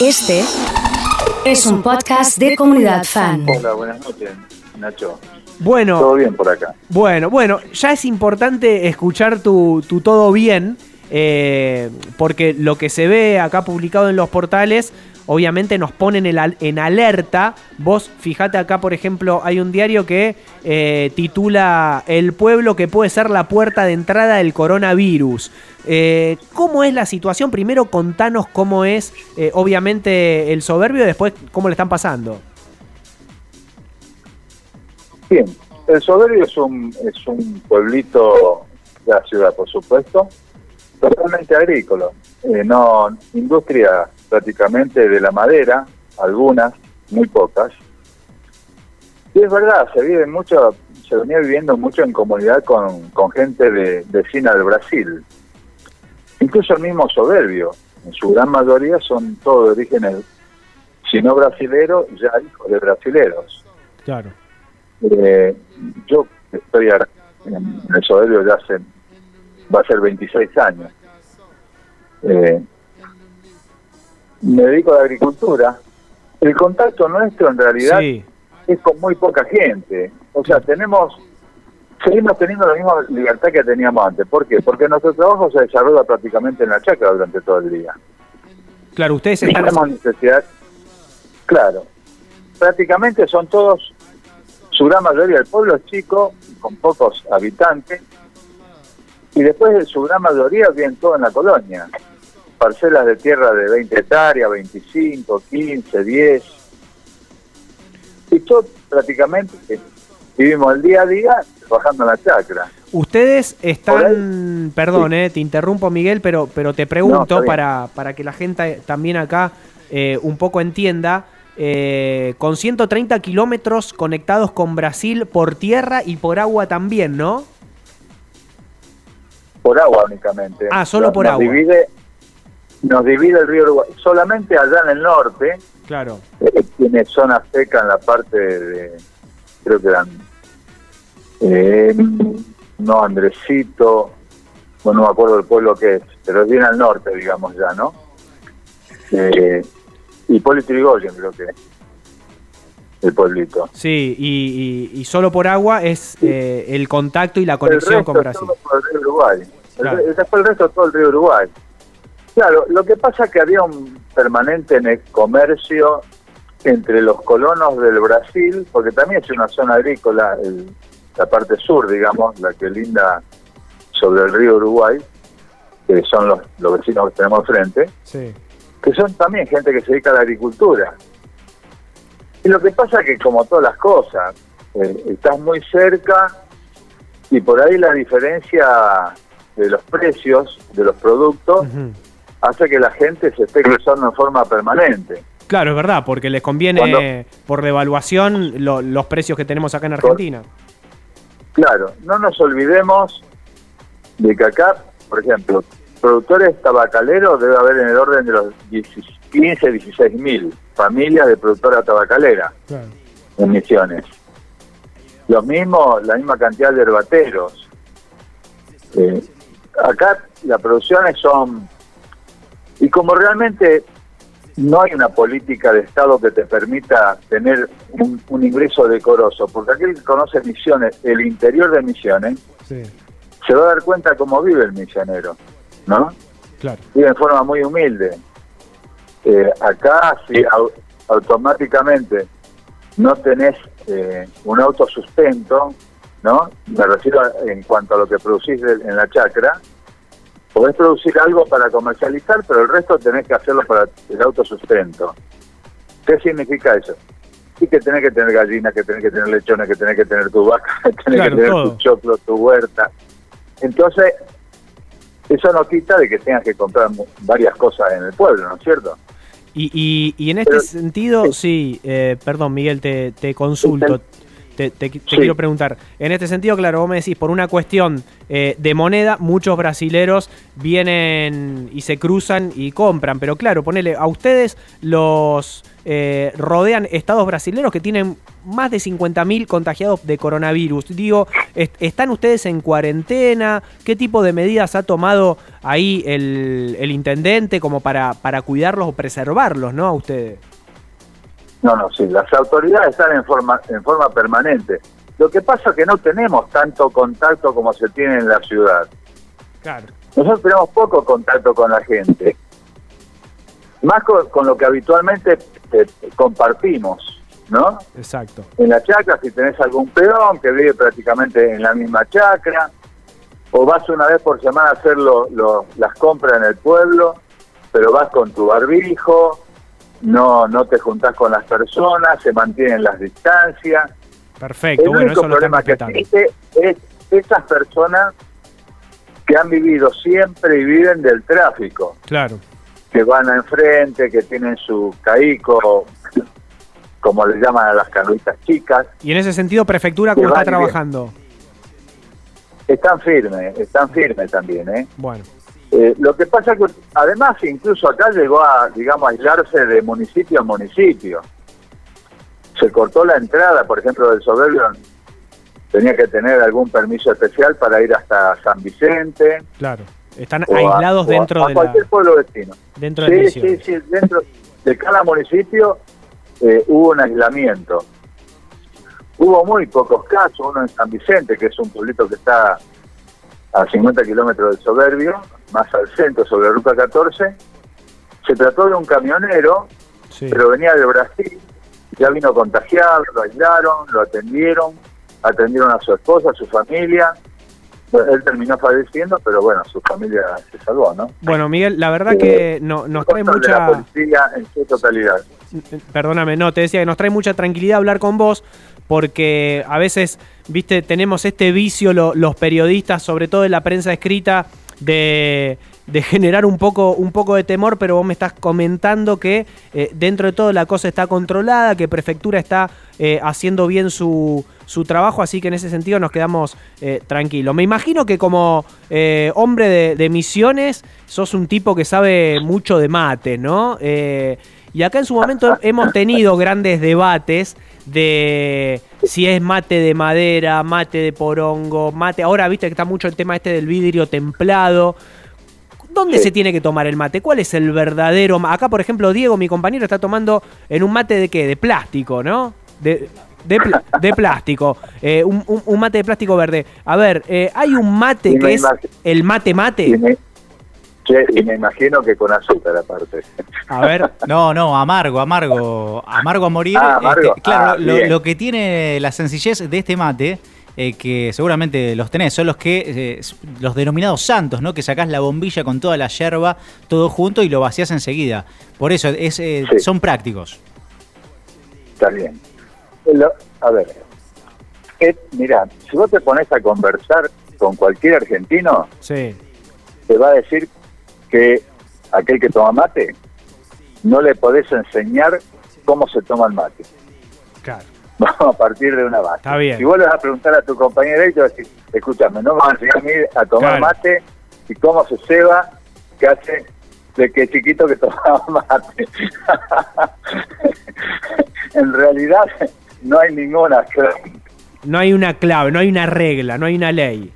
Este es un podcast de comunidad fan. Hola, buenas noches, Nacho. Bueno, Todo bien por acá. bueno, bueno, ya es importante escuchar tu, tu todo bien, eh, porque lo que se ve acá publicado en los portales, obviamente nos ponen en, al- en alerta. Vos, fíjate acá, por ejemplo, hay un diario que eh, titula El pueblo que puede ser la puerta de entrada del coronavirus. Eh, ¿Cómo es la situación? Primero contanos cómo es, eh, obviamente, el soberbio y después cómo le están pasando. Bien, el Soberbio es un, es un pueblito de la ciudad, por supuesto, totalmente agrícola. Eh, no, industria prácticamente de la madera, algunas, muy pocas. Y es verdad, se vive mucho, se venía viviendo mucho en comunidad con, con gente de, vecina del Brasil. Incluso el mismo Soberbio, en su gran mayoría son todos de orígenes, si no brasileros, ya hijos de brasileros. Claro. Eh, yo estoy en el Soberbio ya hace, va a ser 26 años. Eh, me dedico a la agricultura. El contacto nuestro en realidad Sí, es con muy poca gente. O sea, tenemos, seguimos teniendo la misma libertad que teníamos antes. ¿Por qué? Porque nuestro trabajo se desarrolla prácticamente en la chacra durante todo el día. claro, ustedes están... tenemos necesidad. Claro. Prácticamente son todos, su gran mayoría del pueblo es chico, con pocos habitantes, y después de su gran mayoría viven todo en la colonia. Parcelas de tierra de 20 hectáreas, 25, 15, 10. Y todos prácticamente eh, vivimos el día a día trabajando en la chacra. Ustedes están, perdón, eh, te interrumpo Miguel, pero, pero te pregunto para, para que la gente también acá eh, un poco entienda, eh, con 130 kilómetros conectados con Brasil por tierra y por agua también, ¿no? por agua únicamente. Ah, solo Nos- por nos agua. Divide, nos divide el río Uruguay. Solamente allá en el norte, Claro. eh, tiene zona seca en la parte de, creo que eran, eh, no, Andresito, bueno, no me acuerdo del pueblo que es, pero es bien al norte, digamos ya, ¿no? Eh, Hipólito Yrigoyen creo que es el pueblito. Sí, y, y- y solo por agua es eh, el contacto y la el conexión resto con Brasil. todo por el río Uruguay. El después el resto todo el río Uruguay. Claro, lo que pasa es que había un permanente ne- comercio entre los colonos del Brasil, porque también es una zona agrícola, el- la parte sur, digamos, la que linda sobre el río Uruguay, que son los, los vecinos que tenemos frente, Sí. que son también gente que se dedica a la agricultura. Y lo que pasa es que como todas las cosas, eh, estás muy cerca y por ahí la diferencia de los precios de los productos. Hace que la gente se esté cruzando en forma permanente. Claro, es verdad, porque les conviene Cuando- por devaluación lo- los precios que tenemos acá en Argentina. Claro, no nos olvidemos de que acá, por ejemplo, productores tabacaleros debe haber en el orden de los 10 15, 16 mil familias de productora tabacalera. Claro. en Misiones. Lo mismo, la misma cantidad de herbateros. Eh, acá las producciones son... Y como realmente no hay una política de Estado que te permita tener un, un ingreso decoroso, porque aquel que conoce Misiones, el interior de Misiones, Sí, se va a dar cuenta cómo vive el misionero, ¿no? claro. vive en forma muy humilde. Eh, acá, si au- automáticamente no tenés eh, un autosustento, ¿no? Me refiero a- en cuanto a lo que producís de- en la chacra, podés producir algo para comercializar, pero el resto tenés que hacerlo para el autosustento. ¿Qué significa eso? Sí que tenés que tener gallinas, que tenés que tener lechones, que tenés que tener tu vaca, que tenés Claro, que tener todo. tu choclo, tu huerta. Entonces, eso no quita de que tengas que comprar varias cosas en el pueblo, ¿no es cierto? Y, y, y en este Pero- sentido, sí, eh, perdón Miguel, te, te consulto. Te, te- te quiero preguntar. En este sentido, claro, vos me decís, por una cuestión eh, de moneda, muchos brasileros vienen y se cruzan y compran. Pero claro, ponele, a ustedes los eh, rodean estados brasileños que tienen más de 50.000 contagiados de coronavirus. Digo, est- ¿están ustedes en cuarentena? ¿Qué tipo de medidas ha tomado ahí el, el intendente como para, para cuidarlos o preservarlos, no? A ustedes. No, no, sí, las autoridades están en forma, en forma permanente. Lo que pasa es que no tenemos tanto contacto como se tiene en la ciudad. Claro. Nosotros tenemos poco contacto con la gente. Más con, con lo que habitualmente eh, compartimos, ¿no? Exacto. En la chacra, si tenés algún peón que vive prácticamente en la misma chacra, o vas una vez por semana a hacer lo- lo- las compras en el pueblo, pero vas con tu barbijo, no, no te juntás con las personas, se mantienen las distancias. Perfecto. El bueno, único eso lo problema que respetando. existe es esas personas que han vivido siempre y viven del tráfico, Claro. que van enfrente, que tienen su caico, como le llaman a las canuitas chicas, Y en ese sentido, Prefectura, Que ¿cómo está bien. trabajando? están firmes, están firmes también, ¿eh? Bueno, Eh, lo que pasa que además incluso acá llegó a, digamos, aislarse de municipio a municipio. Se cortó la entrada, por ejemplo, del Soberbio, tenía que tener algún permiso especial para ir hasta San Vicente. claro. Están aislados o a- dentro a de la, cualquier pueblo vecino. dentro de Sí, sí, sí, dentro de cada municipio eh, hubo un aislamiento. Hubo muy pocos casos, uno en San Vicente, que es un pueblito que está a 50 kilómetros del Soberbio, más al centro, sobre Ruta 14. Se trató de un camionero, Sí. pero venía de Brasil, ya vino contagiado, lo aislaron, lo atendieron, atendieron a su esposa, a su familia. Bueno, él terminó falleciendo, pero bueno, su familia se salvó, ¿no? Bueno, Miguel, la verdad que no, nos trae Control de la mucha... policía en su totalidad. Perdóname, no, te decía que nos trae mucha tranquilidad hablar con vos porque a veces, viste, tenemos este vicio lo- los periodistas, sobre todo en la prensa escrita, de, de generar un poco, un poco de temor, pero vos me estás comentando que eh, dentro de todo la cosa está controlada, que Prefectura está eh, haciendo bien su, su trabajo, así que en ese sentido nos quedamos eh, tranquilos. Me imagino que como eh, hombre de, de misiones, sos un tipo que sabe mucho de mate, ¿no? Eh, y acá en su momento hemos tenido grandes debates de si es mate de madera, mate de porongo, mate. Ahora viste que está mucho el tema este del vidrio templado. ¿Dónde Sí. se tiene que tomar el mate? ¿Cuál es el verdadero? Acá, por ejemplo, Diego, mi compañero, está tomando en un mate de qué? De plástico, ¿no? De, de, pl- de plástico. Eh, un, un- un mate de plástico verde. A ver, eh, hay un mate Y que es el mate Y mate. me, y me imagino que con azúcar aparte. A ver, No, no, amargo, amargo, amargo a morir. Ah, amargo. Este, claro, Ah, lo, que tiene la sencillez de este mate, eh, que seguramente los tenés, son los que eh, los denominados santos, ¿no? Que sacás la bombilla con toda la yerba, todo junto y lo vacías enseguida. Por eso es, eh, Sí. son prácticos. Está bien. Lo- a ver, eh, mirá, si vos te pones a conversar con cualquier argentino, sí. te va a decir que aquel que toma mate, no le podés enseñar cómo se toma el mate. Claro. Vamos a partir de una base. Está bien. Si vos le vas a preguntar a tu compañero y te va a decir, escúchame, no me vas a enseñar a mí a tomar Claro. mate y cómo se ceba, que hace de que chiquito que tomaba mate. en realidad no hay ninguna clave. No hay una clave, no hay una regla, no hay una ley.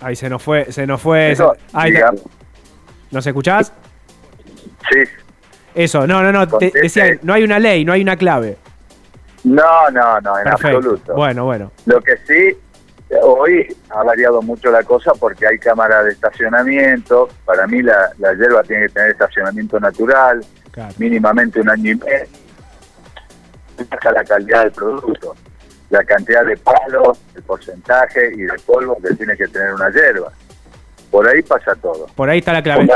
Ahí se nos fue, se nos fue. Eso, se- ahí está. ¿Nos escuchás? sí. Eso, no, no, no. Te decía, no hay una ley, no hay una clave. No, no, no, en Perfecto. absoluto. Bueno, bueno. Lo que sí, hoy ha variado mucho la cosa porque hay cámaras de estacionamiento. Para mí la, la hierba tiene que tener estacionamiento natural, Claro. mínimamente un año y medio. La calidad del producto, la cantidad de palos, el porcentaje y de polvo que tiene que tener una hierba. Por ahí pasa todo. Por ahí está la clave.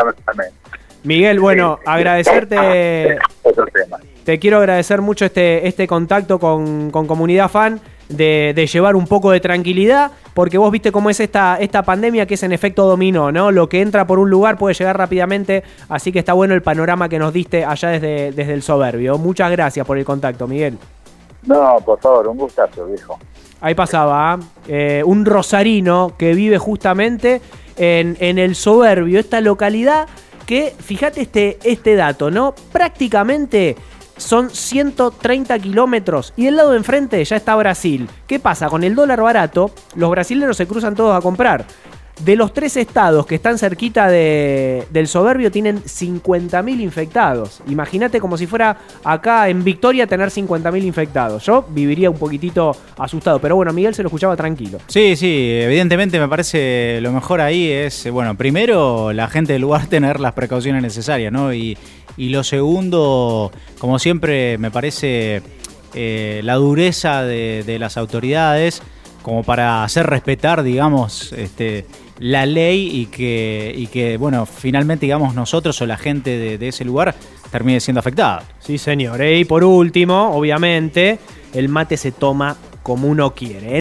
Miguel, bueno, Sí. agradecerte. Otro tema. Te quiero agradecer mucho este, este contacto con, con Comunidad Fan. de, de llevar un poco de tranquilidad, porque vos viste cómo es esta, esta pandemia que es en efecto dominó, ¿no? Lo que entra por un lugar puede llegar rápidamente, así que está bueno el panorama que nos diste allá desde, desde el soberbio. Muchas gracias por el contacto, Miguel. No, por favor, un gustazo, viejo. Ahí pasaba ¿eh? Eh, un rosarino que vive justamente en, en el soberbio, esta localidad que, fíjate este, este dato, ¿no? Prácticamente son 130 kilómetros y del lado de enfrente ya está Brasil. ¿Qué pasa? Con el dólar barato, los brasileños se cruzan todos a comprar. De los tres estados que están cerquita de, del soberbio tienen 50.000 infectados. Imagínate como si fuera acá en Victoria tener 50.000 infectados. Yo viviría un poquitito asustado, pero bueno, Miguel se lo escuchaba tranquilo. Sí, sí, evidentemente me parece lo mejor ahí es, bueno, primero la gente del lugar tener las precauciones necesarias, ¿no? Y, y lo segundo, como siempre, me parece eh, la dureza de, de las autoridades como para hacer respetar, digamos, este, la ley y que, y que, bueno, finalmente, digamos, nosotros o la gente de, ese lugar termine siendo afectada. Sí, señor. Y por último, obviamente, el mate se toma como uno quiere. ¿eh?